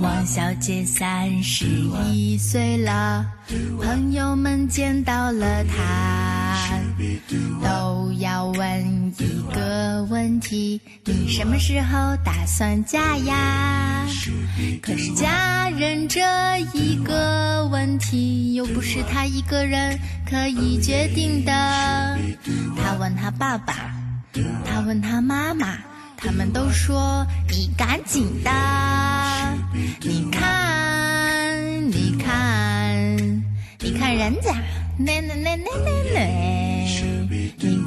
王小姐三十一岁了，朋友们见到了她，都要问一个问题：你什么时候打算嫁呀？可是嫁人这一个问题，又不是他一个人可以决定的。他问他爸爸，他问他妈妈，他们都说你赶紧的。你看，你看，你看人家，那那那那那那，你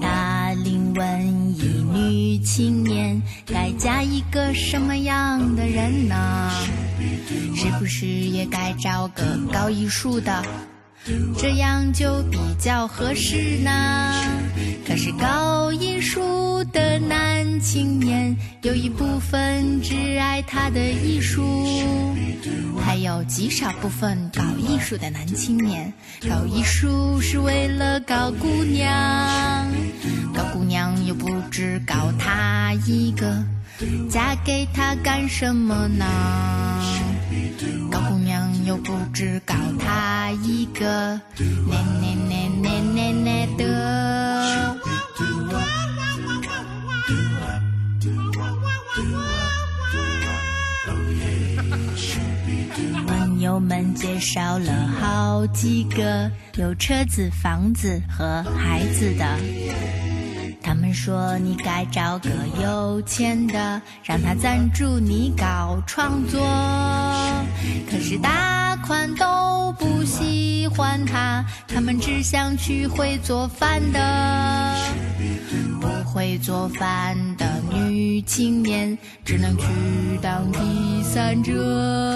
大龄文艺女青年该嫁一个什么样的人呢？是不是也该找个搞艺术的？这样就比较合适呢。可是搞艺术的青年有一部分只爱他的艺术，还有极少部分搞艺术的男青年。搞艺术是为了搞姑娘，搞姑娘又不只搞他一个，嫁给他干什么呢？搞姑娘又不只搞他一个，那那那那那那友们介绍了好几个有车子、房子和孩子的。他们说你该找个有钱的，让他赞助你搞创作。可是大款都不喜欢他，他们只想娶会做饭的。不会做饭的女青年只能去当第三者。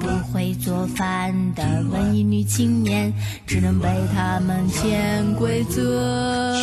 不会做饭的文艺女青年只能被他们潜规则。